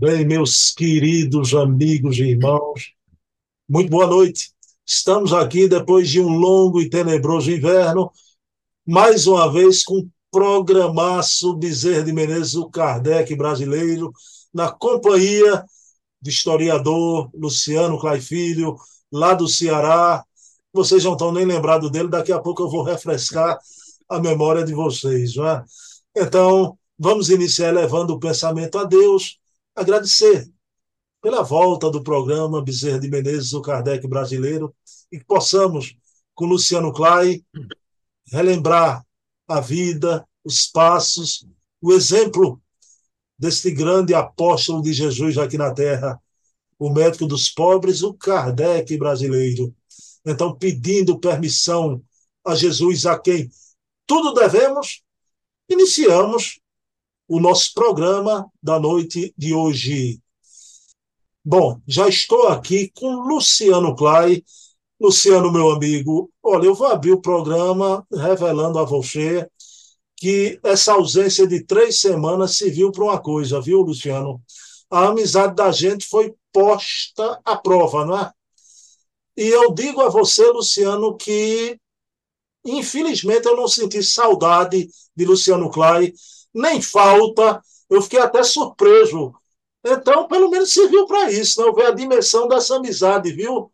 Bem, meus queridos amigos e irmãos, muito boa noite. Estamos aqui depois de um longo e tenebroso inverno, mais uma vez com programaço Bezerra de Menezes, o Kardec brasileiro, na companhia do historiador Luciano Clay Filho, lá do Ceará. Vocês não estão nem lembrados dele, daqui a pouco eu vou refrescar a memória de vocês. Não é? Então, vamos iniciar levando o pensamento a Deus, agradecer pela volta do programa Bezerra de Menezes, o Kardec brasileiro, e que possamos, com Luciano Clay, relembrar a vida, os passos, o exemplo deste grande apóstolo de Jesus aqui na Terra, o médico dos pobres, o Kardec brasileiro. Então, pedindo permissão a Jesus, a quem tudo devemos, iniciamos o nosso programa da noite de hoje. Bom, já estou aqui com Luciano Clay. Luciano, meu amigo, olha, eu vou abrir o programa revelando a você que essa ausência de três semanas serviu para uma coisa, viu, Luciano? A amizade da gente foi posta à prova, não é? E eu digo a você, Luciano, que infelizmente eu não senti saudade de Luciano Clay nem falta. Eu fiquei até surpreso. Então, pelo menos serviu para isso, né? ver a dimensão dessa amizade, viu?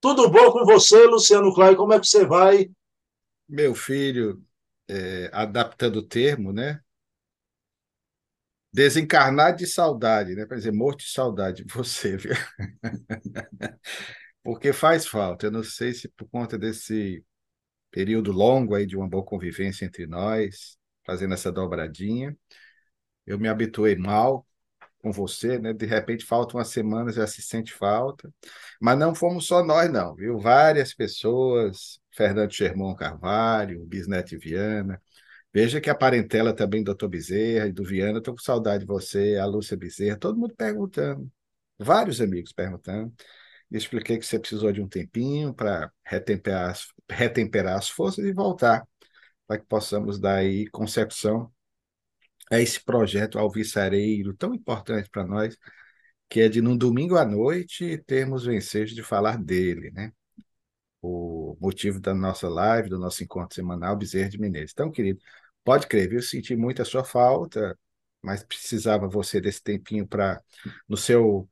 Tudo bom com você, Luciano Clay? Como é que você vai? Meu filho, é, adaptando o termo, né? Desencarnar de saudade, né? Para dizer, morto de saudade de você, viu? Porque faz falta. Eu não sei se por conta desse período longo aí de uma boa convivência entre nós, fazendo essa dobradinha. Eu me habituei mal com você, né? De repente falta uma semana, já se sente falta. Mas não fomos só nós, não, viu? Várias pessoas, Fernando Germão Carvalho, Bisneto Viana. Veja que a parentela também do Dr. Bezerra e do Viana, estou com saudade de você, a Lúcia Bezerra, todo mundo perguntando. Vários amigos perguntando. E expliquei que você precisou de um tempinho para retemperar, retemperar as forças e voltar para que possamos dar aí consecução a esse projeto alvissareiro tão importante para nós, que é de, num domingo à noite, termos o ensejo de falar dele, né? O motivo da nossa live, do nosso encontro semanal, Bezerra de Menezes. Então, querido, pode crer, eu senti muito a sua falta, mas precisava você desse tempinho para, no seu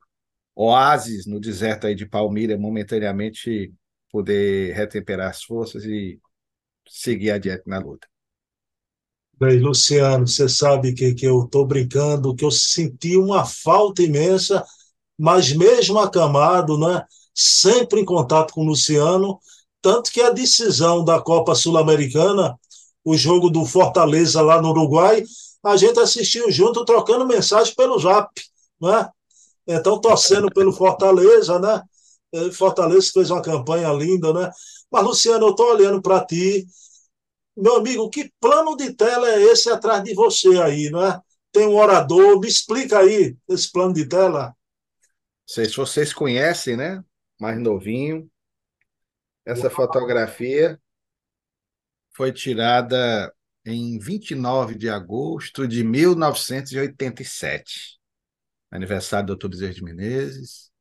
oásis, no deserto aí de Palmira, momentaneamente poder retemperar as forças e seguir adiante na luta. Bem, Luciano, você sabe que, que eu estou brincando, que eu senti uma falta imensa, mas mesmo acamado, né, sempre em contato com o Luciano, tanto que a decisão da Copa Sul-Americana, o jogo do Fortaleza lá no Uruguai, a gente assistiu junto, trocando mensagem pelo Zap, né? Então, torcendo pelo Fortaleza, né? Fortaleza fez uma campanha linda, né? Mas, Luciano, eu estou olhando para ti. Meu amigo, que plano de tela é esse atrás de você aí, não é? Tem um orador, me explica aí esse plano de tela. Não sei se vocês conhecem, né? Mais novinho. Essa Uau. fotografia foi tirada em 29 de agosto de 1987. Aniversário do Dr. Bezerra de Menezes.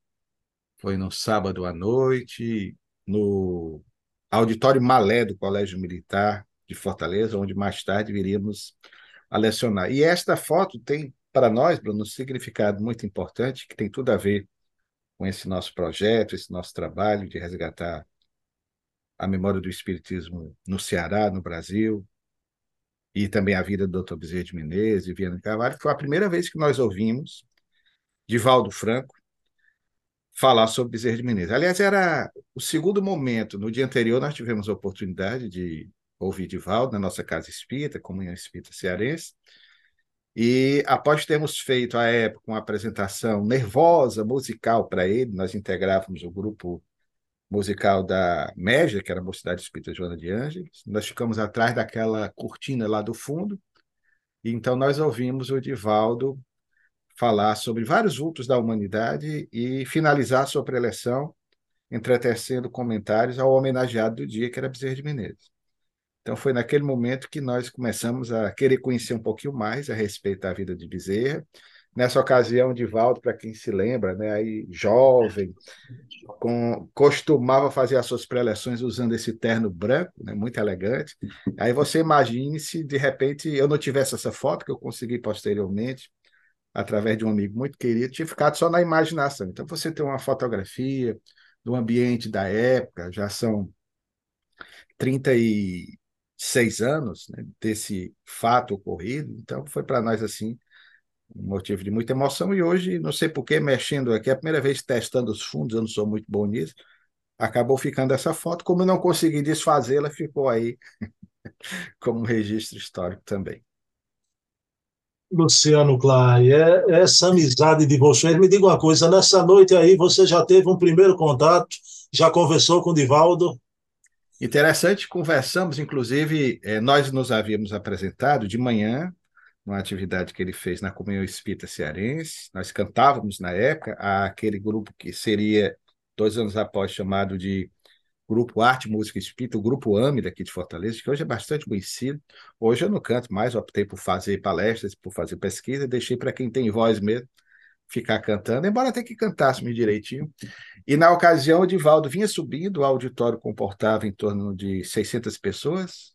Foi no sábado à noite, no Auditório Malé do Colégio Militar de Fortaleza, onde mais tarde viríamos a lecionar. E esta foto tem, para nós, Bruno, um significado muito importante, que tem tudo a ver com esse nosso projeto, esse nosso trabalho de resgatar a memória do Espiritismo no Ceará, no Brasil, e também a vida do Dr. Bezerra de Menezes e Viana Carvalho, foi a primeira vez que nós ouvimos Divaldo Franco falar sobre Bezerra de Menezes. Aliás, era o segundo momento. No dia anterior, nós tivemos a oportunidade de ouvir Divaldo na nossa casa espírita, Comunhão Espírita Cearense. E após termos feito, à época, uma apresentação nervosa, musical para ele, nós integrávamos o grupo musical da Média, que era a Mocidade Espírita Joana de Ângeles. Nós ficamos atrás daquela cortina lá do fundo. E então nós ouvimos o Divaldo falar sobre vários vultos da humanidade e finalizar sua preleção entretecendo comentários ao homenageado do dia, que era Bezerra de Menezes. Então foi naquele momento que nós começamos a querer conhecer um pouquinho mais a respeito da vida de Bezerra, Nessa ocasião, Divaldo, para quem se lembra, né, aí jovem, com, costumava fazer as suas preleções usando esse terno branco, né, muito elegante. Aí você imagine se de repente eu não tivesse essa foto que eu consegui posteriormente através de um amigo muito querido, tinha ficado só na imaginação. Então você tem uma fotografia do ambiente da época, já são 36 anos né, desse fato ocorrido, então foi para nós assim um motivo de muita emoção. E hoje, não sei por que, mexendo aqui, a primeira vez testando os fundos, eu não sou muito bom nisso, acabou ficando essa foto. Como eu não consegui desfazê-la, ficou aí como registro histórico também. Luciano Clay, é, essa amizade de vocês, me diga uma coisa, nessa noite aí você já teve um primeiro contato, já conversou com o Divaldo? Interessante, conversamos, inclusive, eh, nós nos havíamos apresentado de manhã numa atividade que ele fez na Comunhão Espírita Cearense. Nós cantávamos na época aquele grupo que seria, dois anos após, chamado de Grupo Arte, Música Espírita, o Grupo AME daqui de Fortaleza, que hoje é bastante conhecido. Hoje eu não canto mais, optei por fazer palestras, por fazer pesquisa, deixei para quem tem voz mesmo ficar cantando, embora até que cantássemos direitinho. E na ocasião, o Divaldo vinha subindo, o auditório comportava em torno de 600 pessoas,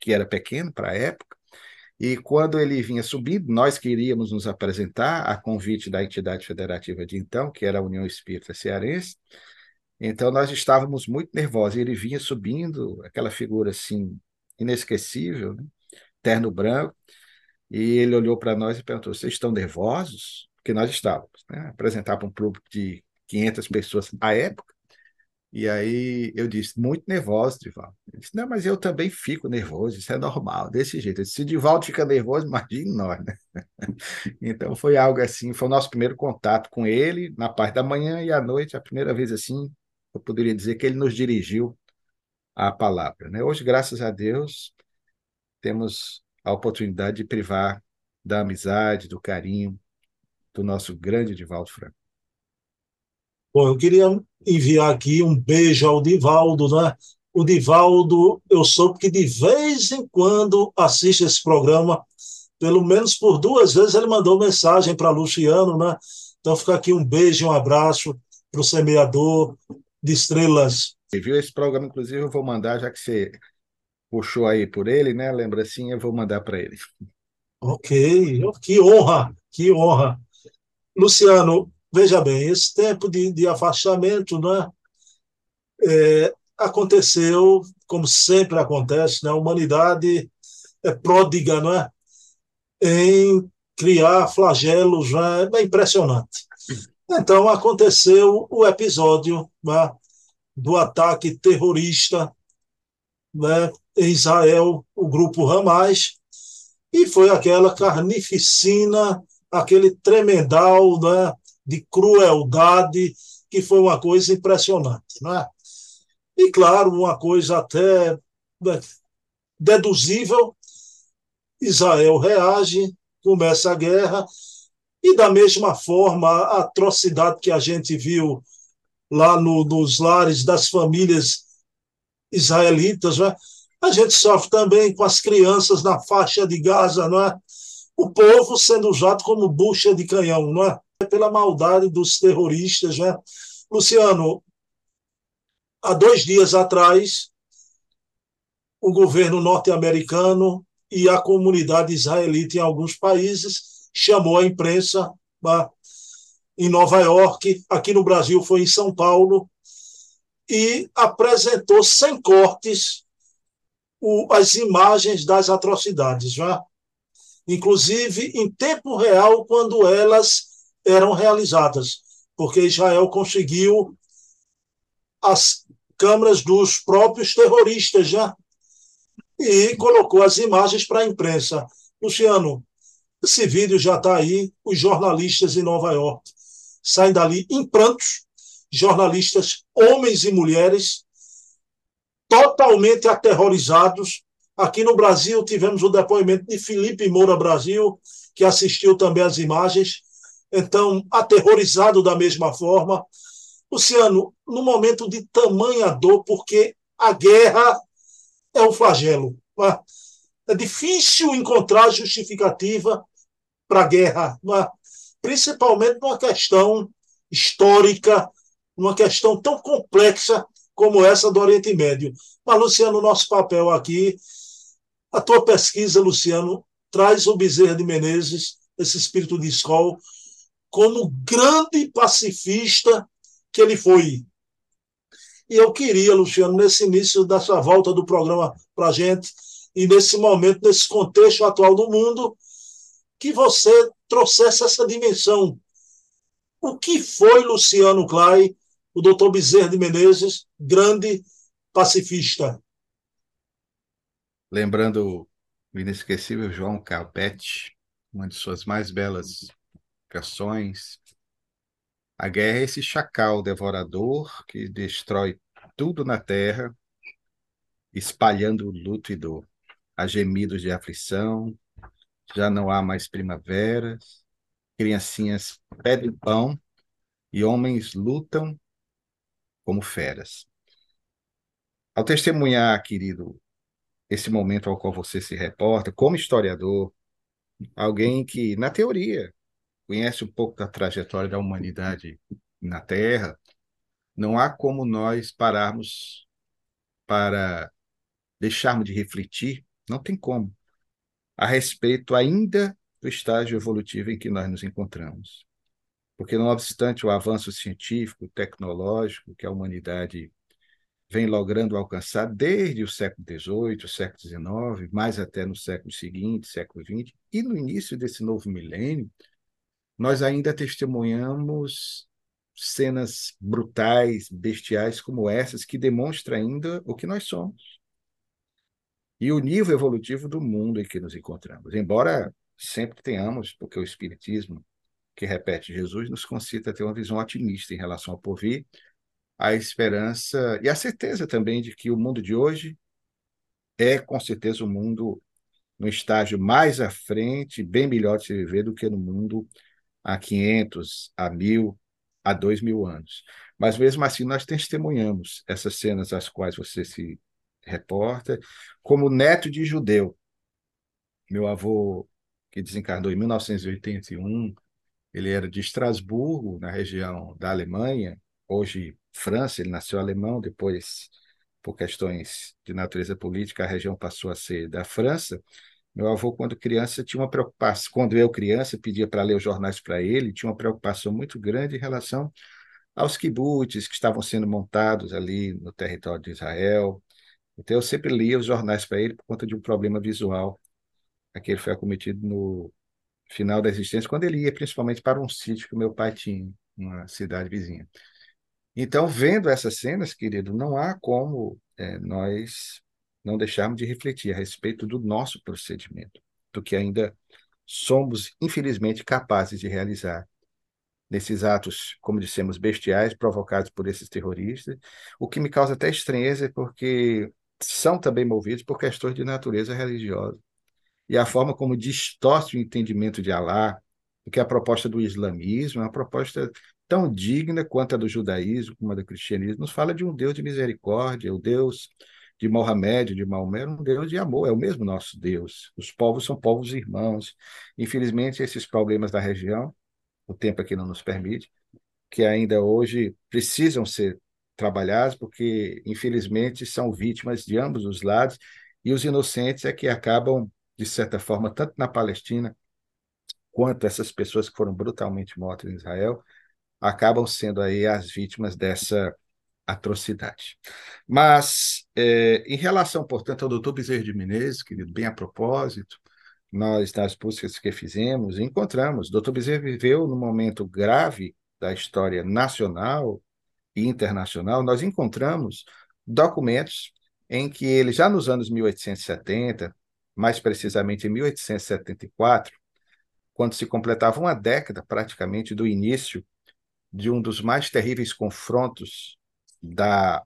que era pequeno para a época, e quando ele vinha subindo, nós queríamos nos apresentar a convite da entidade federativa de então, que era a União Espírita Cearense. Então nós estávamos muito nervosos. Ele vinha subindo, aquela figura assim inesquecível, né? terno branco, e ele olhou para nós e perguntou: "Vocês estão nervosos?" Porque nós estávamos, né? Apresentar para um público de 500 pessoas à época. E aí eu disse, muito nervoso, Divaldo. Ele disse, não, mas eu também fico nervoso, isso é normal, desse jeito. Disse, se o Divaldo fica nervoso, imagine nós, né? então foi algo assim, foi o nosso primeiro contato com ele, na parte da manhã e à noite, a primeira vez assim, eu poderia dizer que ele nos dirigiu a palavra. Né? Hoje, graças a Deus, temos a oportunidade de privar da amizade, do carinho do nosso grande Divaldo Franco. Bom, eu queria enviar aqui um beijo ao Divaldo, né? O Divaldo, eu soube que de vez em quando assiste esse programa, pelo menos por duas vezes ele mandou mensagem para Luciano, né? Então fica aqui um beijo, um abraço para o semeador de estrelas. Você viu esse programa, inclusive, eu vou mandar, já que você puxou aí por ele, né? Lembra assim, eu vou mandar para ele. Ok, que honra, que honra. Luciano, Veja bem, esse tempo de, de afastamento né, é, aconteceu, como sempre acontece, né, a humanidade é pródiga não é, em criar flagelos, né, é impressionante. Então, aconteceu o episódio né, do ataque terrorista né, em Israel, o grupo Hamas, e foi aquela carnificina, aquele tremendal, né, de crueldade, que foi uma coisa impressionante. Não é? E, claro, uma coisa até né, deduzível: Israel reage, começa a guerra, e, da mesma forma, a atrocidade que a gente viu lá no, nos lares das famílias israelitas, não é? a gente sofre também com as crianças na faixa de Gaza, não é? o povo sendo usado como bucha de canhão, não é? pela maldade dos terroristas, né? Luciano, há dois dias atrás, o governo norte-americano e a comunidade israelita em alguns países chamou a imprensa né, em Nova York, aqui no Brasil foi em São Paulo, e apresentou sem cortes o, as imagens das atrocidades, né? inclusive em tempo real, quando elas eram realizadas, porque Israel conseguiu as câmeras dos próprios terroristas já e colocou as imagens para a imprensa. Luciano, esse vídeo já está aí, os jornalistas em Nova York saem dali em prantos, jornalistas, homens e mulheres, totalmente aterrorizados. Aqui no Brasil tivemos o depoimento de Felipe Moura Brasil, que assistiu também às imagens, então aterrorizado da mesma forma. Luciano, no momento de tamanha dor, porque a guerra é um flagelo. É? é difícil encontrar justificativa para a guerra, principalmente numa questão histórica, numa questão tão complexa como essa do Oriente Médio. Mas, Luciano, nosso papel aqui, a tua pesquisa, Luciano, traz o Bezerra de Menezes, esse espírito de escola, como grande pacifista que ele foi. E eu queria, Luciano, nesse início dessa volta do programa para a gente, e nesse momento, nesse contexto atual do mundo, que você trouxesse essa dimensão. O que foi Luciano Clay, o doutor Bezerra de Menezes, grande pacifista? Lembrando o inesquecível João Calpete, uma de suas mais belas canções, a guerra é esse chacal devorador que destrói tudo na terra, espalhando luto e dor. Há gemidos de aflição, já não há mais primaveras, criancinhas pedem pão e homens lutam como feras. Ao testemunhar, querido, esse momento ao qual você se reporta, como historiador, alguém que, na teoria, conhece um pouco da trajetória da humanidade na Terra, não há como nós pararmos para deixarmos de refletir, não tem como, a respeito ainda do estágio evolutivo em que nós nos encontramos. Porque, não obstante o avanço científico, tecnológico que a humanidade vem logrando alcançar desde o século XVIII, século XIX, mais até no século seguinte, século XX, e no início desse novo milênio, nós ainda testemunhamos cenas brutais, bestiais como essas, que demonstram ainda o que nós somos. E o nível evolutivo do mundo em que nos encontramos. Embora sempre tenhamos, porque o Espiritismo, que repete Jesus, nos concita ter uma visão otimista em relação ao porvir, a esperança e a certeza também de que o mundo de hoje é, com certeza, um mundo no estágio mais à frente, bem melhor de se viver do que no mundo há 500, há mil, há dois mil anos. Mas mesmo assim, nós testemunhamos essas cenas às quais você se reporta, como neto de judeu. Meu avô, que desencarnou em 1981, ele era de Estrasburgo, na região da Alemanha, hoje França, ele nasceu alemão, depois, por questões de natureza política, a região passou a ser da França. Meu avô, quando criança, tinha uma preocupação. Quando eu, criança, pedia para ler os jornais para ele, tinha uma preocupação muito grande em relação aos kibbutz que estavam sendo montados ali no território de Israel. Então, eu sempre lia os jornais para ele por conta de um problema visual. Aquele foi acometido no final da existência, quando ele ia principalmente para um sítio que meu pai tinha, uma cidade vizinha. Então, vendo essas cenas, querido, não há como é, nós não deixarmos de refletir a respeito do nosso procedimento, do que ainda somos, infelizmente, capazes de realizar nesses atos, como dissemos, bestiais provocados por esses terroristas, o que me causa até estranheza, porque são também movidos por questões de natureza religiosa. E a forma como distorce o entendimento de Alá, porque a proposta do islamismo é uma proposta tão digna quanto a do judaísmo, como a do cristianismo, nos fala de um Deus de misericórdia, o Deus de Mohamed, de Maomé, um Deus de amor, é o mesmo nosso Deus. Os povos são povos irmãos. Infelizmente, esses problemas da região, o tempo aqui não nos permite, que ainda hoje precisam ser trabalhados, porque, infelizmente, são vítimas de ambos os lados, e os inocentes é que acabam, de certa forma, tanto na Palestina, quanto essas pessoas que foram brutalmente mortas em Israel, acabam sendo aí as vítimas dessa atrocidade. Mas, é, em relação, portanto, ao doutor Bezerra de Menezes, querido, bem a propósito, nós, nas buscas que fizemos, encontramos. Doutor Bezerra viveu num momento grave da história nacional e internacional. Nós encontramos documentos em que ele, já nos anos 1870, mais precisamente em 1874, quando se completava uma década praticamente do início de um dos mais terríveis confrontos da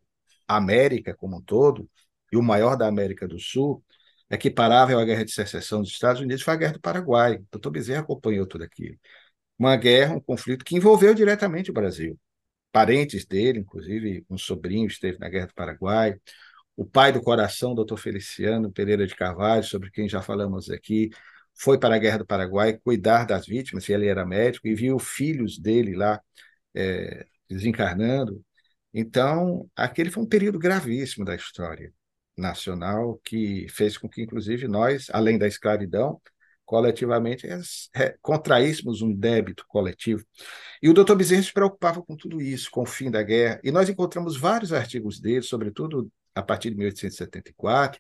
América como um todo, e o maior da América do Sul, equiparável à Guerra de Secessão dos Estados Unidos, foi a Guerra do Paraguai. O doutor Bezerra acompanhou tudo aquilo. Uma guerra, um conflito que envolveu diretamente o Brasil. Parentes dele, inclusive um sobrinho esteve na Guerra do Paraguai. O pai do coração, doutor Feliciano Pereira de Carvalho, sobre quem já falamos aqui, foi para a Guerra do Paraguai cuidar das vítimas, ele era médico, e viu filhos dele lá é, desencarnando. Então, aquele foi um período gravíssimo da história nacional que fez com que, inclusive, nós, além da escravidão, coletivamente, contraíssemos um débito coletivo. E o doutor Bezerra se preocupava com tudo isso, com o fim da guerra, e nós encontramos vários artigos dele, sobretudo a partir de 1874,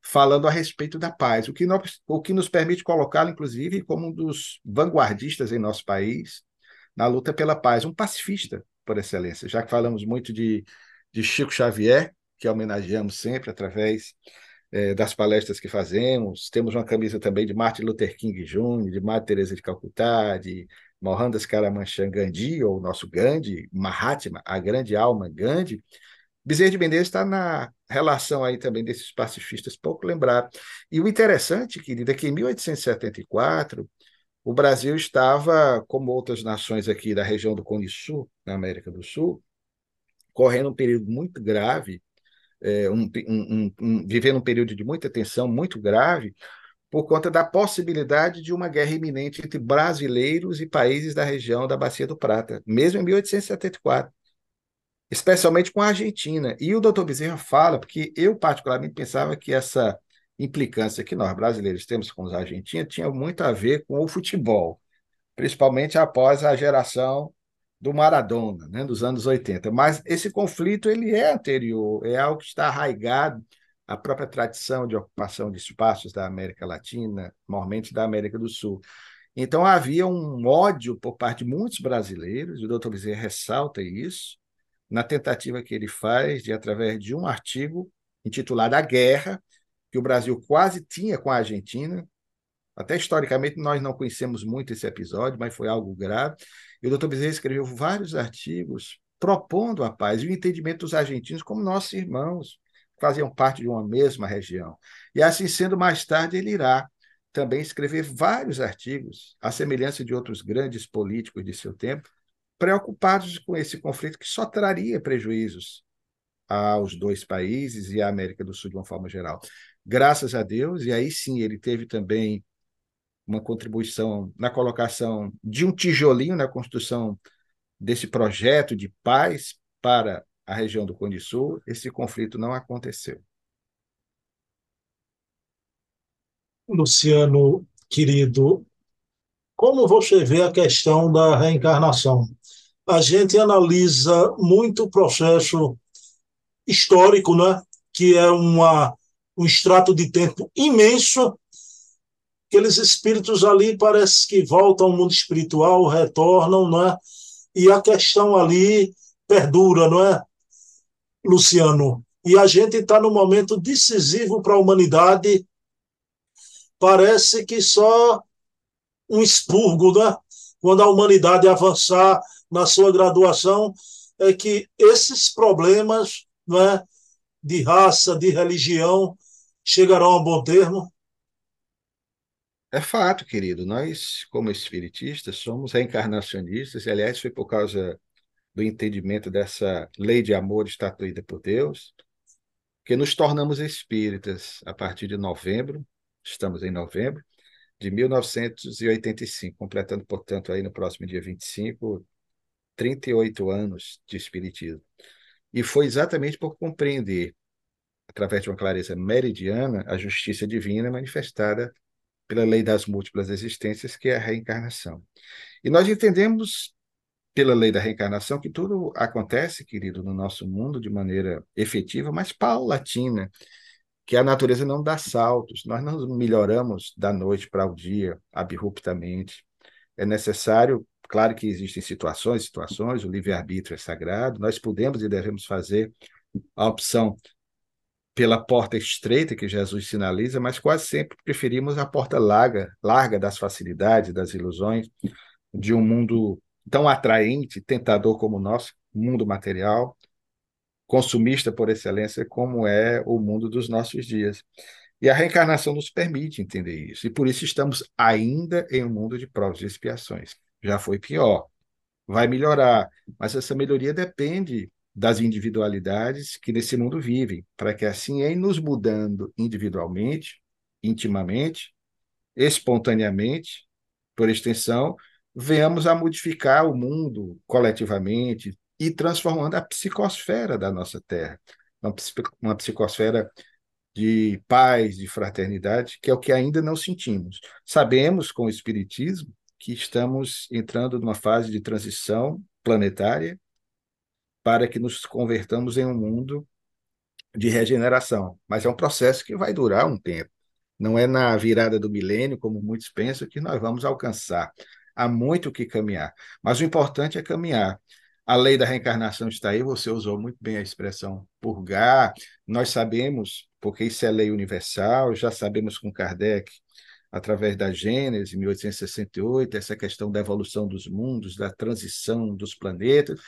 falando a respeito da paz, o que, nós, o que nos permite colocá-lo, inclusive, como um dos vanguardistas em nosso país na luta pela paz, um pacifista por excelência, já que falamos muito de, de Chico Xavier, que homenageamos sempre através é, das palestras que fazemos. Temos uma camisa também de Martin Luther King Jr., de Madre Teresa de Calcutá, de Mohandas Karamanchan Gandhi, ou nosso Gandhi, Mahatma, a grande alma Gandhi. Bezerra de Menezes está na relação aí também desses pacifistas, pouco lembrar. E o interessante, querida, é que em 1874 o Brasil estava, como outras nações aqui da região do Cone Sul, na América do Sul, correndo um período muito grave é, um, um, um, vivendo um período de muita tensão muito grave por conta da possibilidade de uma guerra iminente entre brasileiros e países da região da Bacia do Prata, mesmo em 1874, especialmente com a Argentina. E o doutor Bezerra fala, porque eu particularmente pensava que essa implicância que nós brasileiros temos com os argentinos tinha muito a ver com o futebol, principalmente após a geração do Maradona, né, dos anos 80. Mas esse conflito ele é anterior, é algo que está arraigado à própria tradição de ocupação de espaços da América Latina, normalmente da América do Sul. Então havia um ódio por parte de muitos brasileiros, e o doutor Bezerra ressalta isso, na tentativa que ele faz de, através de um artigo intitulado A Guerra, que o Brasil quase tinha com a Argentina, até historicamente nós não conhecemos muito esse episódio, mas foi algo grave. E o doutor Bezerra escreveu vários artigos propondo a paz e o entendimento dos argentinos como nossos irmãos, que faziam parte de uma mesma região. E assim sendo, mais tarde ele irá também escrever vários artigos, à semelhança de outros grandes políticos de seu tempo, preocupados com esse conflito que só traria prejuízos aos dois países e à América do Sul de uma forma geral. Graças a Deus, e aí sim ele teve também uma contribuição na colocação de um tijolinho na construção desse projeto de paz para a região do Conde Sul, esse conflito não aconteceu. Luciano, querido, como você vê a questão da reencarnação? A gente analisa muito o processo histórico, né? que é uma, um extrato de tempo imenso aqueles espíritos ali parece que voltam ao mundo espiritual, retornam, não é? E a questão ali perdura, não é, Luciano? E a gente está num momento decisivo para a humanidade. Parece que só um expurgo, né? Quando a humanidade avançar na sua graduação, é que esses problemas, não é, de raça, de religião, chegarão a bom termo. É fato, querido. Nós, como espiritistas, somos reencarnacionistas, e, aliás, foi por causa do entendimento dessa lei de amor estatuída por Deus que nos tornamos espíritas a partir de novembro, estamos em novembro, de 1985, completando, portanto, aí no próximo dia 25, 38 anos de espiritismo. E foi exatamente por compreender, através de uma clareza meridiana, a justiça divina manifestada pela lei das múltiplas existências, que é a reencarnação. E nós entendemos, pela lei da reencarnação, que tudo acontece, querido, no nosso mundo de maneira efetiva, mas paulatina, que a natureza não dá saltos, nós não melhoramos da noite para o dia, abruptamente. É necessário, claro que existem situações, situações, o livre-arbítrio é sagrado, nós podemos e devemos fazer a opção pela porta estreita que Jesus sinaliza, mas quase sempre preferimos a porta larga, larga das facilidades, das ilusões, de um mundo tão atraente, tentador como o nosso, mundo material, consumista por excelência, como é o mundo dos nossos dias. E a reencarnação nos permite entender isso. E por isso estamos ainda em um mundo de provas e expiações. Já foi pior. Vai melhorar, mas essa melhoria depende das individualidades que nesse mundo vivem, para que assim, em nos mudando individualmente, intimamente, espontaneamente, por extensão, venhamos a modificar o mundo coletivamente e transformando a psicosfera da nossa Terra, uma, psicosfera de paz, de fraternidade, que é o que ainda não sentimos. Sabemos com o Espiritismo que estamos entrando numa fase de transição planetária para que nos convertamos em um mundo de regeneração, mas é um processo que vai durar um tempo. Não é na virada do milênio, como muitos pensam, que nós vamos alcançar. Há muito que caminhar, mas o importante é caminhar. A lei da reencarnação está aí, você usou muito bem a expressão purgar. Nós sabemos, porque isso é lei universal, já sabemos com Kardec, através da Gênese, 1868, essa questão da evolução dos mundos, da transição dos planetas,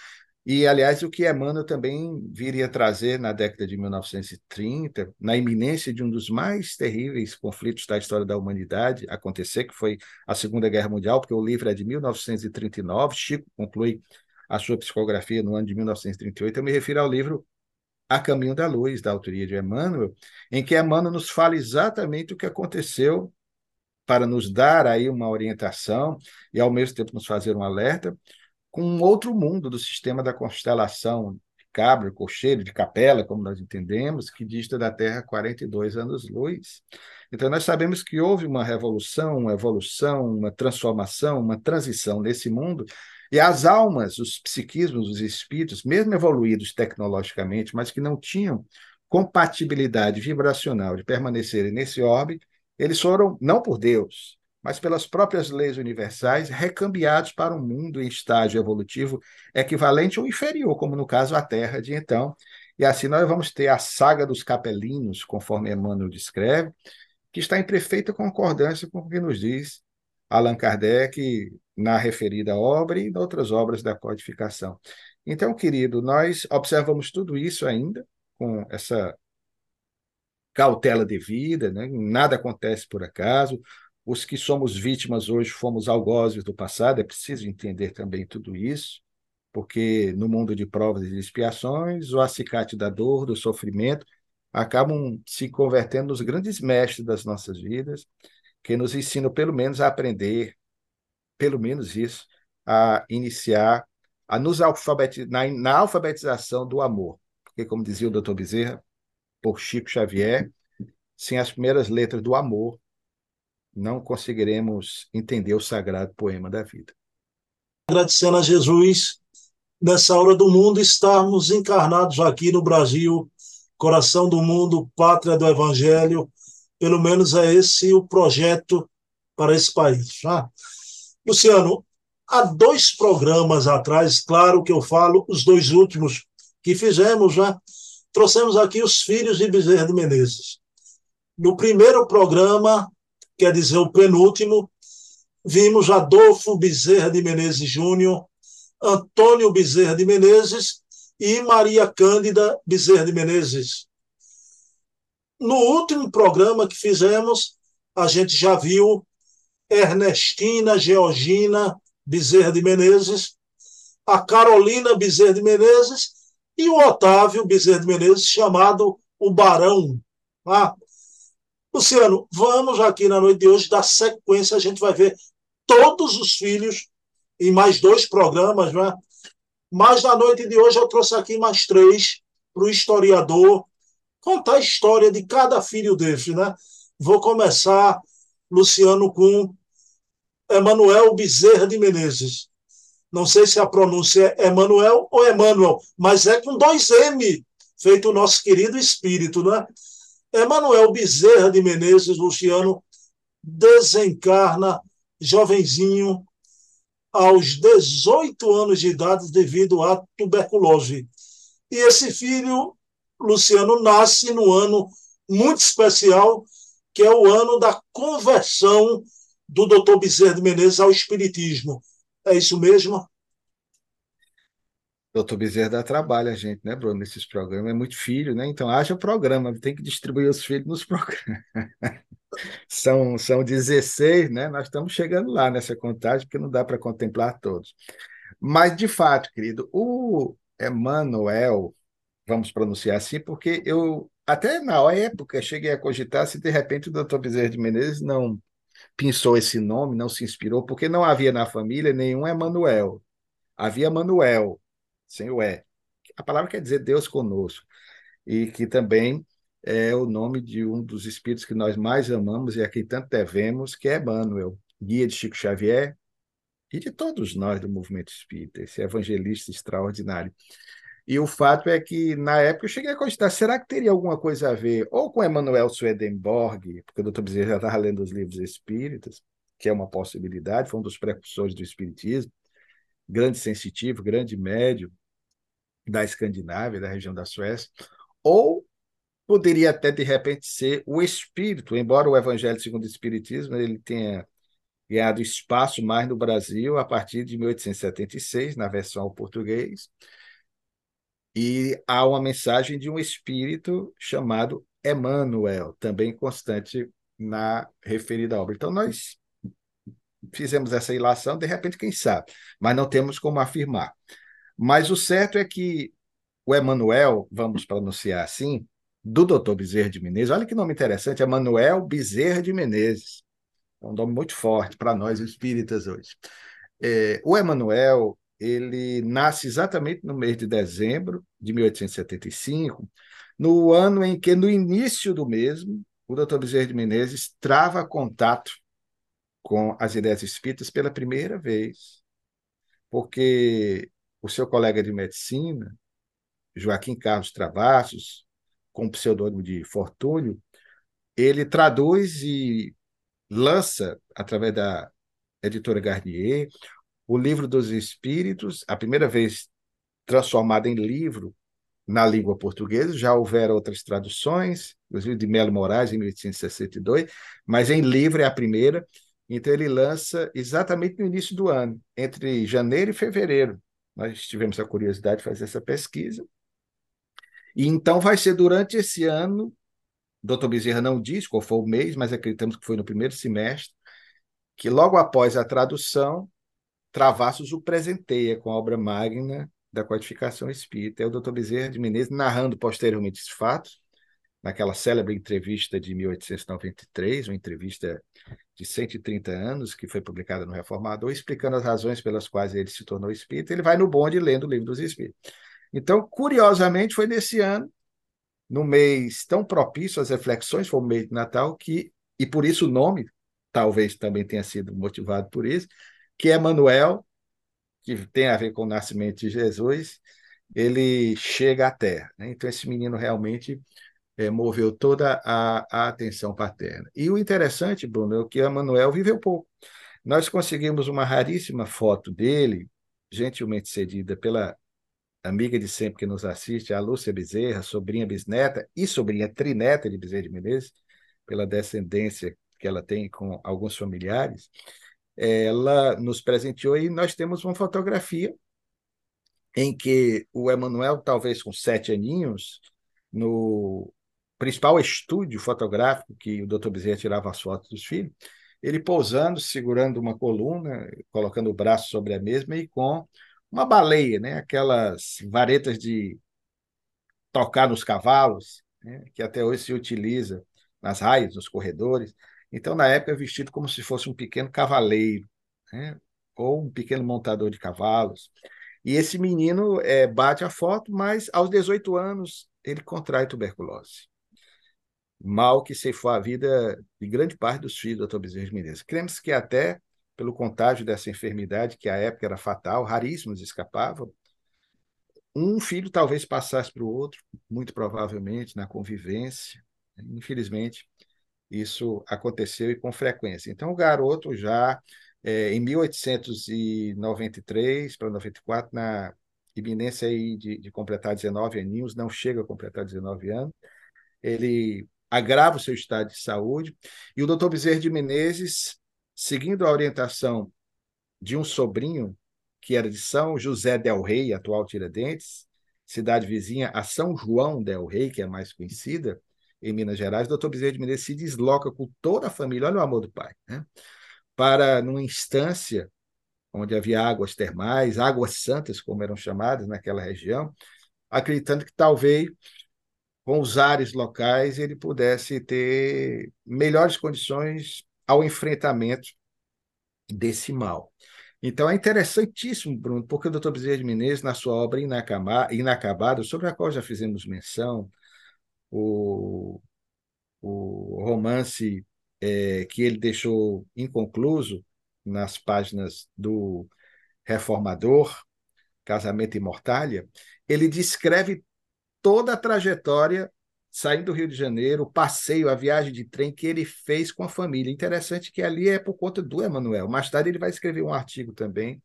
e, aliás, o que Emmanuel também viria trazer na década de 1930, na iminência de um dos mais terríveis conflitos da história da humanidade acontecer, que foi a Segunda Guerra Mundial, porque o livro é de 1939, Chico conclui a sua psicografia no ano de 1938. Eu me refiro ao livro A Caminho da Luz, da autoria de Emmanuel, em que Emmanuel nos fala exatamente o que aconteceu para nos dar aí uma orientação e, ao mesmo tempo, nos fazer um alerta com um outro mundo do sistema da constelação de Cabra, Cocheiro, de Capela, como nós entendemos, que dista da Terra 42 anos-luz. Então, nós sabemos que houve uma revolução, uma evolução, uma transformação, uma transição nesse mundo, e as almas, os psiquismos, os espíritos, mesmo evoluídos tecnologicamente, mas que não tinham compatibilidade vibracional de permanecerem nesse órbito, eles foram, não por Deus, mas pelas próprias leis universais, recambiados para um mundo em estágio evolutivo equivalente ou inferior, como no caso a Terra de então. E assim nós vamos ter a saga dos capelinos, conforme Emmanuel descreve, que está em perfeita concordância com o que nos diz Allan Kardec na referida obra e em outras obras da codificação. Então, querido, nós observamos tudo isso ainda com essa cautela devida, né? nada acontece por acaso, os que somos vítimas hoje fomos algozes do passado, é preciso entender também tudo isso, porque no mundo de provas e expiações, o acicate da dor, do sofrimento, acabam se convertendo nos grandes mestres das nossas vidas, que nos ensinam pelo menos a aprender, pelo menos isso, a iniciar, a nos alfabetizar, na, na alfabetização do amor. Porque, como dizia o doutor Bezerra, por Chico Xavier, sem as primeiras letras do amor, não conseguiremos entender o sagrado poema da vida. Agradecendo a Jesus, nessa hora do mundo, estarmos encarnados aqui no Brasil, coração do mundo, pátria do Evangelho, pelo menos é esse o projeto para esse país. Tá? Luciano, há dois programas atrás, claro que eu falo, os dois últimos que fizemos, já trouxemos aqui os filhos de Bezerra de Menezes. No primeiro programa, quer dizer, o penúltimo, vimos Adolfo Bezerra de Menezes Júnior, Antônio Bezerra de Menezes e Maria Cândida Bezerra de Menezes. No último programa que fizemos, a gente já viu Ernestina Georgina Bezerra de Menezes, a Carolina Bezerra de Menezes e o Otávio Bezerra de Menezes, chamado o Barão. Ah, Luciano, vamos aqui na noite de hoje dar sequência, a gente vai ver todos os filhos em mais dois programas, né? Mas na noite de hoje eu trouxe aqui mais três para o historiador contar a história de cada filho desse, né? Vou começar, Luciano, com Emanuel Bezerra de Menezes. Não sei se a pronúncia é Emanuel ou Emanuel, mas é com dois M, feito o nosso querido espírito, né? Emanuel Bezerra de Menezes, Luciano, desencarna jovenzinho aos 18 anos de idade devido à tuberculose. E esse filho, Luciano, nasce no ano muito especial, que é o ano da conversão do doutor Bezerra de Menezes ao Espiritismo. É isso mesmo? Doutor Bezerra dá trabalho a gente, né, Bruno, nesses programas. É muito filho, né? Então, haja programa, tem que distribuir os filhos nos programas. são, são 16, né? Nós estamos chegando lá nessa contagem, porque não dá para contemplar todos. Mas, de fato, querido, o Emanuel, vamos pronunciar assim, porque eu, até na época, cheguei a cogitar se de repente o doutor Bezerra de Menezes não pensou esse nome, não se inspirou, porque não havia na família nenhum Emanuel. Havia Manuel, sem o E. A palavra quer dizer Deus conosco. E que também é o nome de um dos espíritos que nós mais amamos e a quem tanto devemos, que é Emmanuel, guia de Chico Xavier e de todos nós do movimento espírita, esse evangelista extraordinário. E o fato é que, na época, eu cheguei a cogitar, será que teria alguma coisa a ver ou com Emanuel Swedenborg, porque o Dr. Bezerra já estava lendo os livros espíritas, que é uma possibilidade, foi um dos precursores do espiritismo, grande sensitivo, grande médio da Escandinávia, da região da Suécia, ou poderia até, de repente, ser o espírito, embora o Evangelho segundo o Espiritismo ele tenha ganhado espaço mais no Brasil a partir de 1876, na versão ao português, e há uma mensagem de um espírito chamado Emmanuel, também constante na referida obra. Então, nós fizemos essa ilação, de repente, quem sabe, mas não temos como afirmar. Mas o certo é que o Emmanuel, vamos pronunciar assim, do Dr. Bezerra de Menezes, olha que nome interessante, Emmanuel Bezerra de Menezes. É um nome muito forte para nós espíritas hoje. É, o Emmanuel ele nasce exatamente no mês de dezembro de 1875, no ano em que, no início do mesmo, o Dr. Bezerra de Menezes trava contato com as ideias espíritas pela primeira vez, porque o seu colega de medicina, Joaquim Carlos Travassos, com o pseudônimo de Fortúnio, ele traduz e lança, através da editora Garnier, o Livro dos Espíritos, a primeira vez transformado em livro na língua portuguesa, já houveram outras traduções, inclusive de Melo Moraes, em 1862, mas em livro é a primeira, então ele lança exatamente no início do ano, entre janeiro e fevereiro. Nós tivemos a curiosidade de fazer essa pesquisa. E então vai ser durante esse ano, Dr. Bezerra não diz qual foi o mês, mas acreditamos que foi no primeiro semestre, que logo após a tradução, Travassos o presenteia com a obra magna da codificação espírita. É o Dr. Bezerra de Menezes narrando posteriormente esses fatos, naquela célebre entrevista de 1893, uma entrevista de 130 anos, que foi publicada no Reformador, explicando as razões pelas quais ele se tornou espírita. Ele vai no bonde lendo o livro dos Espíritos. Então, curiosamente, foi nesse ano, no mês tão propício às reflexões, foi o mês de Natal, que, e por isso o nome, talvez também tenha sido motivado por isso, que é Manuel, que tem a ver com o nascimento de Jesus, ele chega à Terra. Né? Então, esse menino realmente é, moveu toda a, a, atenção paterna. E o interessante, Bruno, é que Manuel viveu pouco. Nós conseguimos uma raríssima foto dele, gentilmente cedida pela amiga de sempre que nos assiste, a Lúcia Bezerra, sobrinha bisneta e sobrinha trineta de Bezerra de Menezes, pela descendência que ela tem com alguns familiares ela nos presenteou e nós temos uma fotografia em que o Emanuel, talvez com sete aninhos, no principal estúdio fotográfico que o Dr. Bezerra tirava as fotos dos filhos, ele pousando, segurando uma coluna, colocando o braço sobre a mesma e com uma baleia, né? aquelas varetas de tocar nos cavalos, né? que até hoje se utiliza nas raias, nos corredores. Então, na época, vestido como se fosse um pequeno cavaleiro, né? ou um pequeno montador de cavalos. E esse menino é, bate a foto, mas aos 18 anos ele contrai tuberculose. Mal que ceifou a vida de grande parte dos filhos do Dr. Bezerra de Menezes. Cremos que até pelo contágio dessa enfermidade, que à época era fatal, raríssimos escapavam, um filho talvez passasse para o outro, muito provavelmente na convivência. Infelizmente, isso aconteceu e com frequência. Então, o garoto já é, em 1893 para 94, na iminência aí de, de completar 19 aninhos, não chega a completar 19 anos, ele agrava o seu estado de saúde, e o doutor Bezerra de Menezes, seguindo a orientação de um sobrinho, que era de São José del Rei, atual Tiradentes, cidade vizinha a São João del Rei, que é mais conhecida, em Minas Gerais, o doutor Bezerra de Menezes se desloca com toda a família, olha o amor do pai, né? para, numa instância onde havia águas termais, águas santas, como eram chamadas naquela região, acreditando que talvez com os ares locais ele pudesse ter melhores condições ao enfrentamento desse mal. Então é interessantíssimo, Bruno, porque o Dr. Bezerra de Menezes, na sua obra Inacabado, sobre a qual já fizemos menção, o, o romance é, que ele deixou inconcluso nas páginas do Reformador, Casamento e Mortalha, ele descreve toda a trajetória saindo do Rio de Janeiro, o passeio, a viagem de trem que ele fez com a família. Interessante que ali é por conta do Emanuel. Mais tarde ele vai escrever um artigo também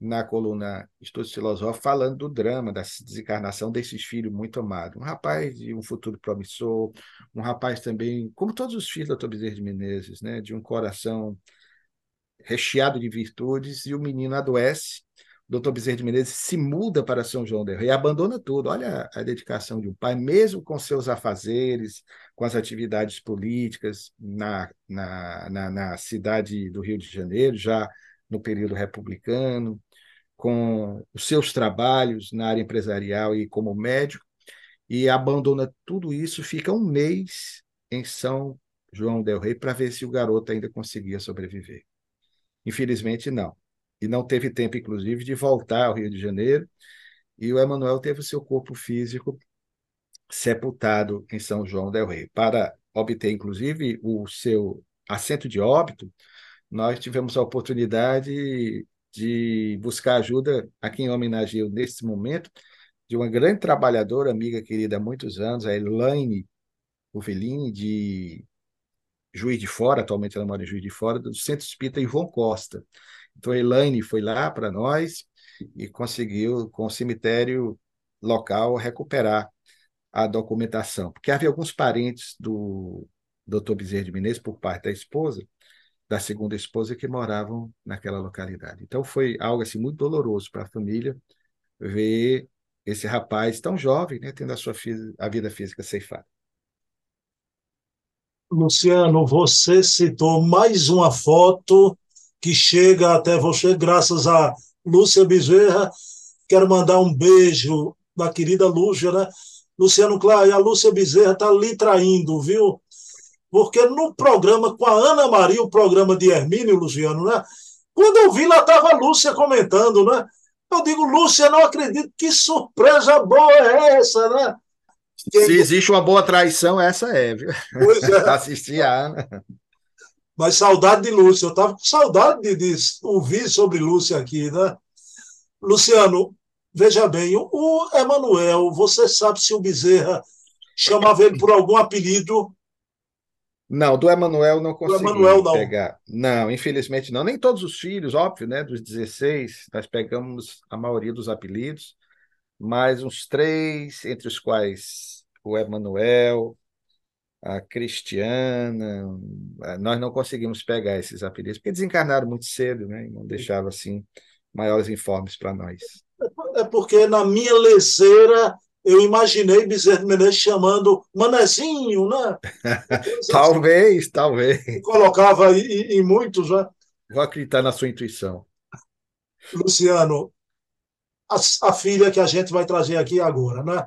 na coluna Estudos Filosóficos falando do drama, da desencarnação desses filhos muito amados. Um rapaz de um futuro promissor, um rapaz também, como todos os filhos da. Bezerra de Menezes, né, de um coração recheado de virtudes, e o menino adoece Dr. Bezerra de Menezes se muda para São João del Rei, abandona tudo. Olha a dedicação de um pai, mesmo com seus afazeres, com as atividades políticas na, na, na, na cidade do Rio de Janeiro, já no período republicano, com os seus trabalhos na área empresarial e como médico, e abandona tudo isso, fica um mês em São João del Rei para ver se o garoto ainda conseguia sobreviver. Infelizmente, não e não teve tempo, inclusive, de voltar ao Rio de Janeiro. E o Emanuel teve o seu corpo físico sepultado em São João del Rei. Para obter, inclusive, o seu assento de óbito, nós tivemos a oportunidade de buscar ajuda a quem homenageou nesse momento, de uma grande trabalhadora, amiga querida há muitos anos, a Elaine Uvelini, de Juiz de Fora, atualmente ela mora em Juiz de Fora, do Centro Espírita Ivon Costa. Então, Elaine foi lá para nós e conseguiu, com o cemitério local, recuperar a documentação. Porque havia alguns parentes do Dr. Bezerra de Menezes, por parte da esposa, da segunda esposa, que moravam naquela localidade. Então, foi algo assim, muito doloroso para a família ver esse rapaz tão jovem, né, tendo a sua a vida física ceifada. Luciano, você citou mais uma foto que chega até você, graças a Lúcia Bezerra. Quero mandar um beijo da querida Lúcia, né? Luciano Clay, a Lúcia Bezerra está lhe traindo, viu? Porque no programa com a Ana Maria, o programa de Hermínio Luciano, né? Quando eu vi, lá estava a Lúcia comentando, né? Eu digo, Lúcia, não acredito, que surpresa boa é essa, né? Se existe uma boa traição, essa é, viu? Pois é. Assistir a Ana. Mas saudade de Lúcia, eu estava com saudade de, de, ouvir sobre Lúcia aqui, né? Luciano, veja bem, o Emanuel, você sabe se o Bezerra chamava ele por algum apelido? Não, do Emanuel não consegui Emanuel, não. pegar. Não, infelizmente não. Nem todos os filhos, óbvio, né? Dos 16, nós pegamos a maioria dos apelidos, mas uns três, entre os quais o Emanuel, a Cristiana, nós não conseguimos pegar esses apelidos, porque desencarnaram muito cedo, né? E não deixavam, assim, maiores informes para nós. É porque na minha lezeira eu imaginei Bezerra Menezes chamando Manezinho, né? talvez, talvez. Colocava em, em muitos, né? Vou acreditar na sua intuição. Luciano, a, a filha que a gente vai trazer aqui agora, né?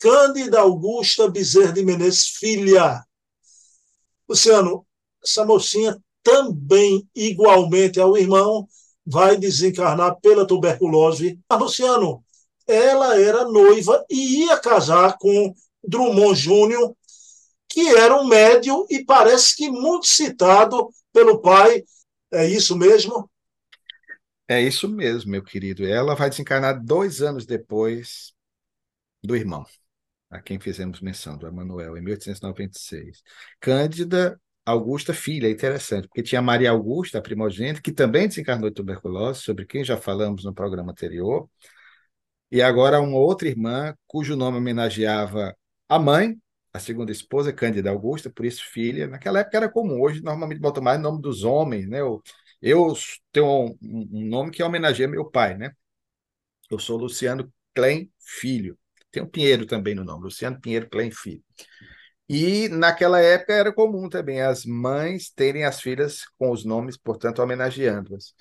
Cândida Augusta Bezerra de Menezes, filha. Luciano, essa mocinha também, igualmente ao irmão, vai desencarnar pela tuberculose. Mas, Luciano, ela era noiva e ia casar com Drummond Júnior, que era um médium e parece que muito citado pelo pai. É isso mesmo? É isso mesmo, meu querido. Ela vai desencarnar dois anos depois do irmão a quem fizemos menção, do Emanuel, em 1896. Cândida Augusta Filha, é interessante, porque tinha Maria Augusta, a primogênita, que também desencarnou de tuberculose, sobre quem já falamos no programa anterior, e agora uma outra irmã, cujo nome homenageava a mãe, a segunda esposa, Cândida Augusta, por isso filha. Naquela época era comum, hoje normalmente botam mais o nome dos homens, né? Eu, eu tenho um, um nome que homenageia meu pai, né? Eu sou Luciano Klein Filho. Tem o Pinheiro também no nome, Luciano Pinheiro Klein. E naquela época era comum também as mães terem as filhas com os nomes, portanto, homenageando-as.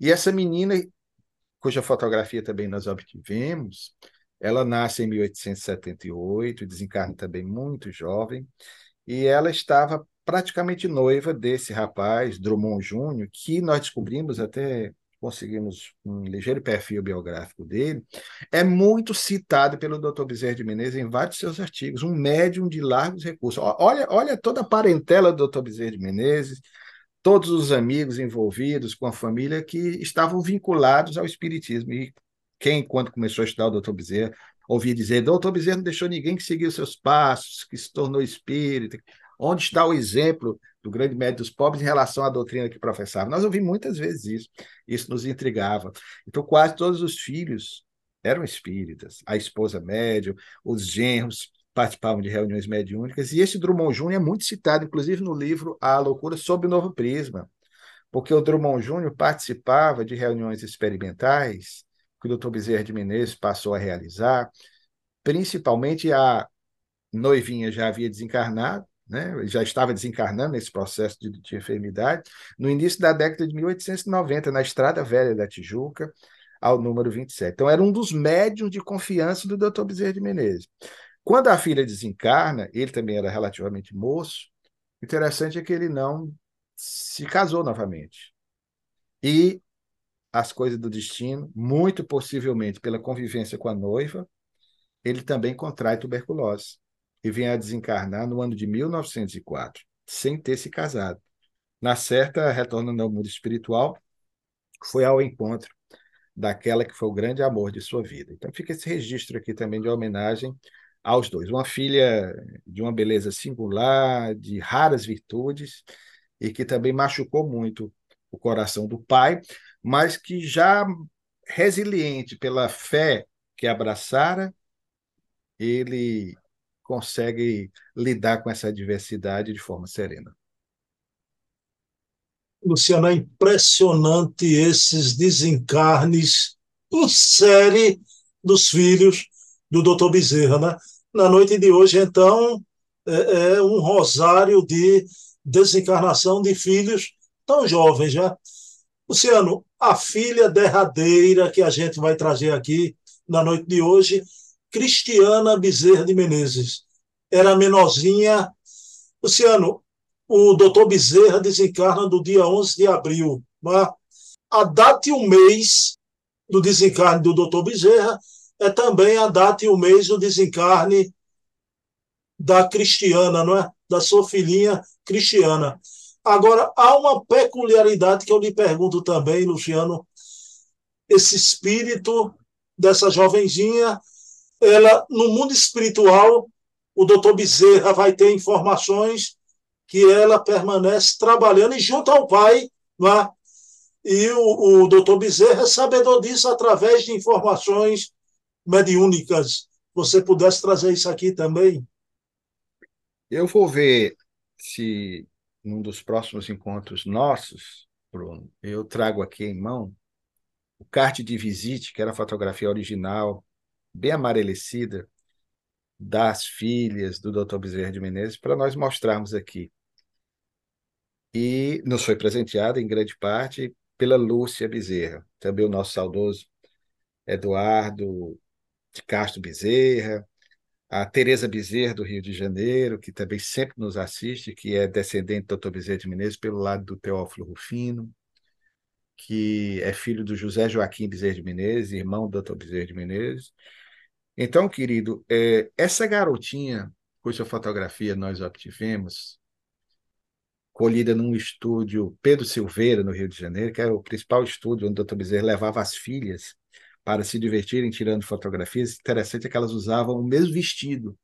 E essa menina, cuja fotografia também nós obtivemos, ela nasce em 1878, desencarna também muito jovem, e ela estava praticamente noiva desse rapaz, Drummond Júnior, que nós descobrimos até conseguimos um ligeiro perfil biográfico dele, é muito citado pelo Dr. Bezerra de Menezes em vários seus artigos, um médium de largos recursos. Olha, olha toda a parentela do Dr. Bezerra de Menezes, todos os amigos envolvidos com a família que estavam vinculados ao espiritismo. E quem, quando começou a estudar o Dr. Bezerra, ouvia dizer: Dr. Bezerra não deixou ninguém que seguiu seus passos, que se tornou espírita. Onde está o exemplo do grande médico dos pobres em relação à doutrina que professava? Nós ouvimos muitas vezes isso. Isso nos intrigava. Então, quase todos os filhos eram espíritas. A esposa médium, os genros participavam de reuniões mediúnicas. E esse Drummond Júnior é muito citado, inclusive no livro A Loucura sob o Novo Prisma, porque o Drummond Júnior participava de reuniões experimentais que o Dr. Bezerra de Menezes passou a realizar, principalmente a noivinha já havia desencarnado, né? já estava desencarnando nesse processo de, de, enfermidade, no início da década de 1890, na Estrada Velha da Tijuca, ao número 27. Então, era um dos médiums de confiança do Dr. Bezerra de Menezes. Quando a filha desencarna, ele também era relativamente moço, interessante é que ele não se casou novamente. E as coisas do destino, muito possivelmente pela convivência com a noiva, ele também contrai tuberculose e vem a desencarnar no ano de 1904, sem ter se casado. Na certa, retornando ao mundo espiritual, foi ao encontro daquela que foi o grande amor de sua vida. Então fica esse registro aqui também de homenagem aos dois. Uma filha de uma beleza singular, de raras virtudes, e que também machucou muito o coração do pai, mas que já resiliente pela fé que abraçara, ele consegue lidar com essa adversidade de forma serena. Luciano, é impressionante esses desencarnes em série dos filhos do doutor Bezerra, né? Na noite de hoje, então, é, é um rosário de desencarnação de filhos tão jovens já. Né? Luciano, a filha derradeira que a gente vai trazer aqui na noite de hoje Cristiana Bezerra de Menezes. Era menorzinha. Luciano, o doutor Bezerra desencarna do dia 11 de abril. Né? A data e o mês do desencarne do doutor Bezerra é também a data e o mês do desencarne da Cristiana, não é? Da sua filhinha Cristiana. Agora, há uma peculiaridade que eu lhe pergunto também, Luciano. Esse espírito dessa jovenzinha ela no mundo espiritual, o doutor Bezerra vai ter informações que ela permanece trabalhando e junto ao pai, é? e o, o doutor Bezerra é sabedor disso através de informações mediúnicas. Você pudesse trazer isso aqui também? Eu vou ver se num dos próximos encontros nossos, Bruno, eu trago aqui em mão o carte de visite, que era a fotografia original bem amarelecida das filhas do Dr. Bezerra de Menezes para nós mostrarmos aqui. E nos foi presenteada, em grande parte, pela Lúcia Bezerra, também o nosso saudoso Eduardo de Castro Bezerra, a Tereza Bezerra, do Rio de Janeiro, que também sempre nos assiste, que é descendente do Dr. Bezerra de Menezes pelo lado do Teófilo Rufino, que é filho do José Joaquim Bezerra de Menezes, irmão do Dr. Bezerra de Menezes, então, querido, é, essa garotinha cuja fotografia nós obtivemos, colhida num estúdio Pedro Silveira, no Rio de Janeiro, que era o principal estúdio onde o Dr. Bezerra levava as filhas para se divertirem tirando fotografias. Interessante é que elas usavam o mesmo vestido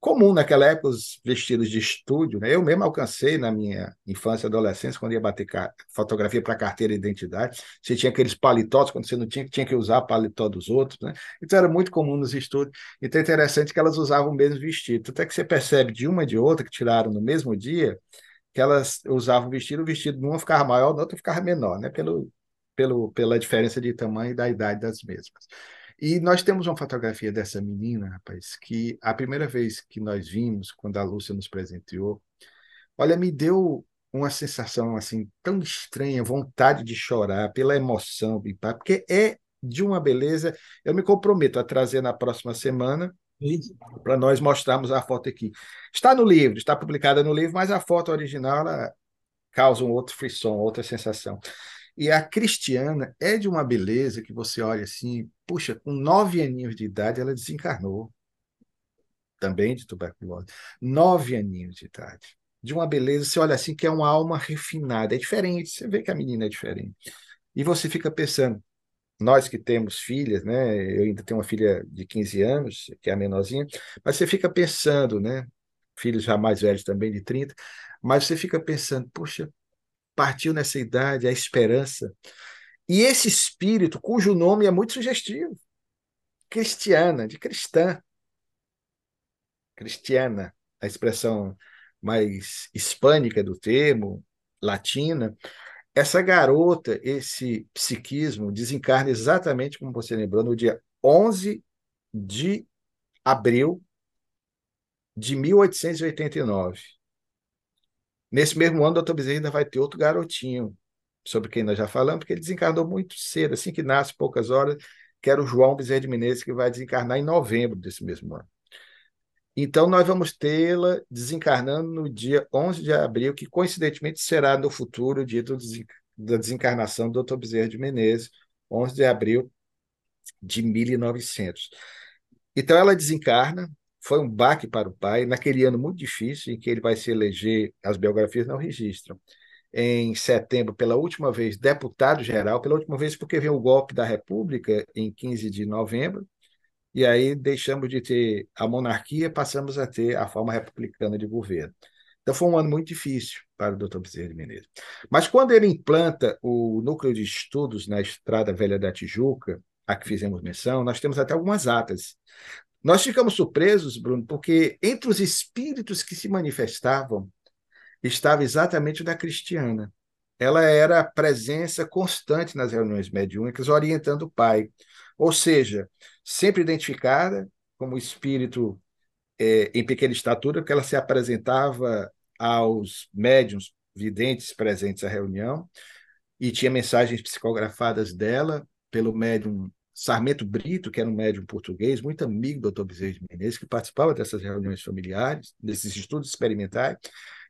comum naquela época, os vestidos de estúdio. Né? Eu mesmo alcancei na minha infância e adolescência, quando ia bater fotografia para carteira de identidade. Você tinha aqueles paletós, quando você não tinha, tinha que usar paletó dos outros. Né? Então era muito comum nos estúdios. Então é interessante que elas usavam o mesmo vestido. Até que você percebe de uma e de outra, que tiraram no mesmo dia, que elas usavam vestido, o vestido de uma ficava maior, da outra ficava menor, né? pelo, pelo, pela diferença de tamanho e da idade das mesmas. E nós temos uma fotografia dessa menina, rapaz, que a primeira vez que nós vimos, quando a Lúcia nos presenteou, olha, me deu uma sensação assim tão estranha, vontade de chorar pela emoção, porque é de uma beleza. Eu me comprometo a trazer na próxima semana para nós mostrarmos a foto aqui. Está no livro, está publicada no livro, mas a foto original ela causa um outro frisson, outra sensação. E a Cristiana é de uma beleza que você olha assim, puxa, com nove aninhos de idade ela desencarnou, também de tuberculose. Nove aninhos de idade. De uma beleza, você olha assim que é uma alma refinada, é diferente, você vê que a menina é diferente. E você fica pensando, nós que temos filhas, né? Eu ainda tenho uma filha de 15 anos, que é a menorzinha, mas você fica pensando, né? Filhos já mais velhos também, de 30, mas você fica pensando, puxa, partiu nessa idade a esperança. E esse espírito, cujo nome é muito sugestivo, cristiana, de cristã. Cristiana, a expressão mais hispânica do termo, latina, essa garota, esse psiquismo, desencarna exatamente como você lembrou, no dia 11 de abril de 1889. Nesse mesmo ano, o doutor Bezerra ainda vai ter outro garotinho, sobre quem nós já falamos, porque ele desencarnou muito cedo, assim que nasce, poucas horas, que era o João Bezerra de Menezes, que vai desencarnar em novembro desse mesmo ano. Então, nós vamos tê-la desencarnando no dia 11 de abril, que coincidentemente será no futuro o dia da desencarnação do Dr. Bezerra de Menezes, 11 de abril de 1900. Então, ela desencarna, foi um baque para o pai, naquele ano muito difícil, em que ele vai se eleger, as biografias não registram, em setembro, pela última vez, deputado-geral, pela última vez porque veio o golpe da República em 15 de novembro, e aí deixamos de ter a monarquia, passamos a ter a forma republicana de governo. Então foi um ano muito difícil para o Dr. Bezerra de Menezes. Mas quando ele implanta o núcleo de estudos na Estrada Velha da Tijuca, a que fizemos menção, nós temos até algumas atas. Nós ficamos surpresos, Bruno, porque entre os espíritos que se manifestavam estava exatamente o da Cristiana. Ela era a presença constante nas reuniões mediúnicas, orientando o pai. Ou seja, sempre identificada como espírito é, em pequena estatura, porque ela se apresentava aos médiums videntes presentes à reunião e tinha mensagens psicografadas dela pelo médium Sarmento Brito, que era um médium português, muito amigo do Dr. Bezerra de Menezes, que participava dessas reuniões familiares, desses estudos experimentais.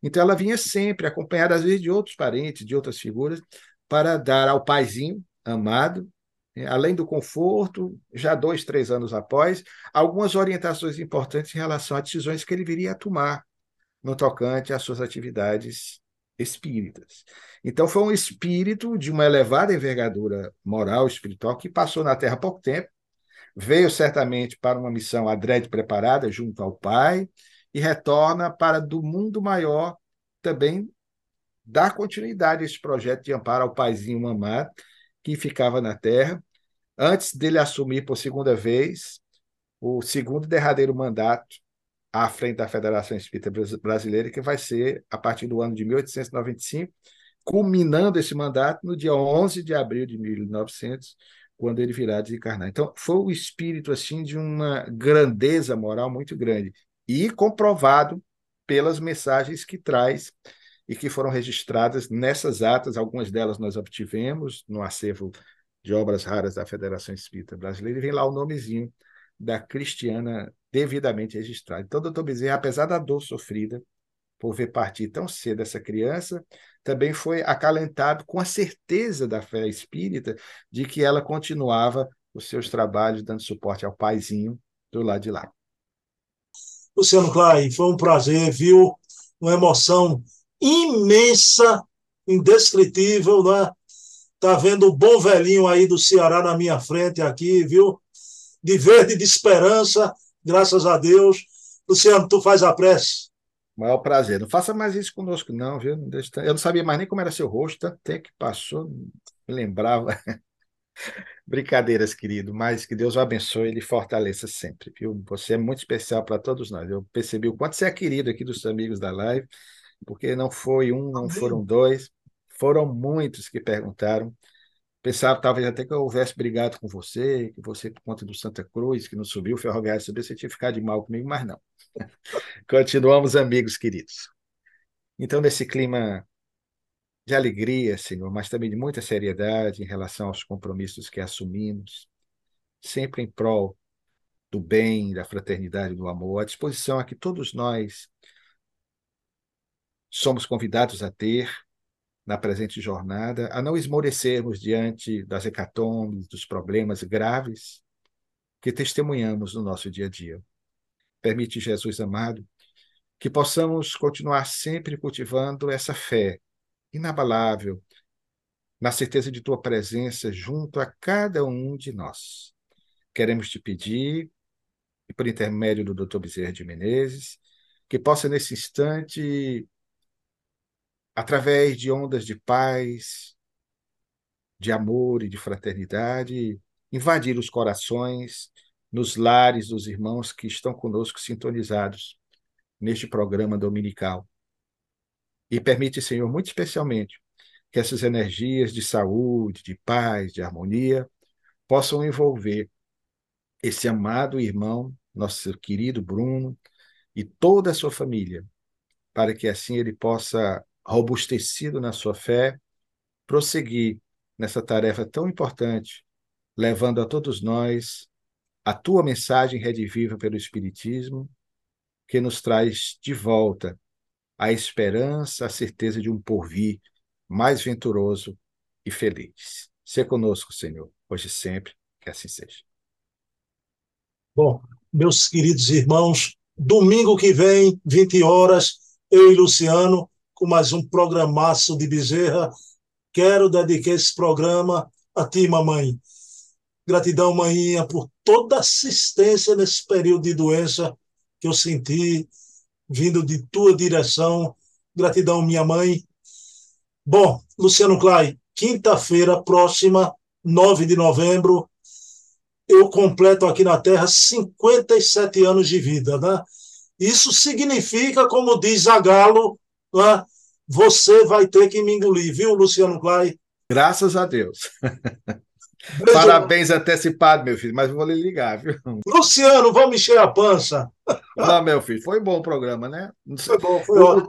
Então, ela vinha sempre acompanhada, às vezes, de outros parentes, de outras figuras, para dar ao paizinho amado é, além do conforto, já dois, três anos após, algumas orientações importantes em relação a decisões que ele viria a tomar no tocante às suas atividades espíritas. Então, foi um espírito de uma elevada envergadura moral espiritual que passou na Terra há pouco tempo, veio certamente para uma missão adrede preparada junto ao Pai e retorna para do mundo maior também dar continuidade a esse projeto de amparo ao paizinho mamar que ficava na Terra, antes dele assumir por segunda vez o segundo e derradeiro mandato à frente da Federação Espírita Brasileira, que vai ser a partir do ano de 1895, culminando esse mandato no dia 11 de abril de 1900, quando ele virá desencarnar. Então, foi o espírito assim de uma grandeza moral muito grande e comprovado pelas mensagens que traz e que foram registradas nessas atas, algumas delas nós obtivemos no acervo de obras raras da Federação Espírita Brasileira, e vem lá o nomezinho da Cristiana devidamente registrado. Então, doutor Bezerra, apesar da dor sofrida por ver partir tão cedo essa criança, também foi acalentado com a certeza da fé espírita de que ela continuava os seus trabalhos dando suporte ao paizinho do lado de lá. Luciano Klein, foi um prazer, viu? Uma emoção imensa, indescritível, né? Tá vendo o bom velhinho aí do Ceará na minha frente aqui, viu? De verde de esperança, graças a Deus. Luciano, tu faz a prece. Maior prazer. Não faça mais isso conosco, não, viu? Eu não sabia mais nem como era seu rosto, até que passou, me lembrava. Brincadeiras, querido, mas que Deus o abençoe e lhe fortaleça sempre, viu? Você é muito especial para todos nós. Eu percebi o quanto você é querido aqui dos amigos da live porque não foi um, não foram dois, foram muitos que perguntaram. Pensava talvez até que eu houvesse brigado com você, que você, por conta do Santa Cruz, que não subiu, o Ferroviário subiu, você tinha ficar de mal comigo, mas não. Continuamos amigos queridos. Então, nesse clima de alegria, Senhor, mas também de muita seriedade em relação aos compromissos que assumimos, sempre em prol do bem, da fraternidade, do amor, a disposição a que todos nós somos convidados a ter na presente jornada, a não esmorecermos diante das hecatombes, dos problemas graves que testemunhamos no nosso dia a dia. Permite, Jesus amado, que possamos continuar sempre cultivando essa fé inabalável, na certeza de tua presença junto a cada um de nós. Queremos te pedir, e por intermédio do Dr. Bezerra de Menezes, que possa nesse instante através de ondas de paz, de amor e de fraternidade, invadir os corações, nos lares dos irmãos que estão conosco sintonizados neste programa dominical. E permite, Senhor, muito especialmente, que essas energias de saúde, de paz, de harmonia, possam envolver esse amado irmão, nosso querido Bruno, e toda a sua família, para que assim ele possa robustecido na sua fé, prosseguir nessa tarefa tão importante, levando a todos nós a tua mensagem rediviva pelo Espiritismo, que nos traz de volta a esperança, a certeza de um porvir mais venturoso e feliz. Se conosco, Senhor, hoje e sempre, que assim seja. Bom, meus queridos irmãos, domingo que vem, 20 horas, eu e Luciano com mais um programaço de Bezerra. Quero dedicar esse programa a ti, mamãe. Gratidão, maninha, por toda a assistência nesse período de doença que eu senti vindo de tua direção. Gratidão, minha mãe. Bom, Luciano Clay, quinta-feira próxima, 9 de novembro, eu completo aqui na Terra 57 anos de vida, né? Isso significa, como diz Zagalo, né? Você vai ter que me engolir, viu, Luciano Clay? Graças a Deus. Beijo. Parabéns antecipado, meu filho, mas eu vou lhe ligar, viu? Luciano, vamos encher a pança. Não, meu filho, foi bom o programa, né? Foi bom, foi ótimo.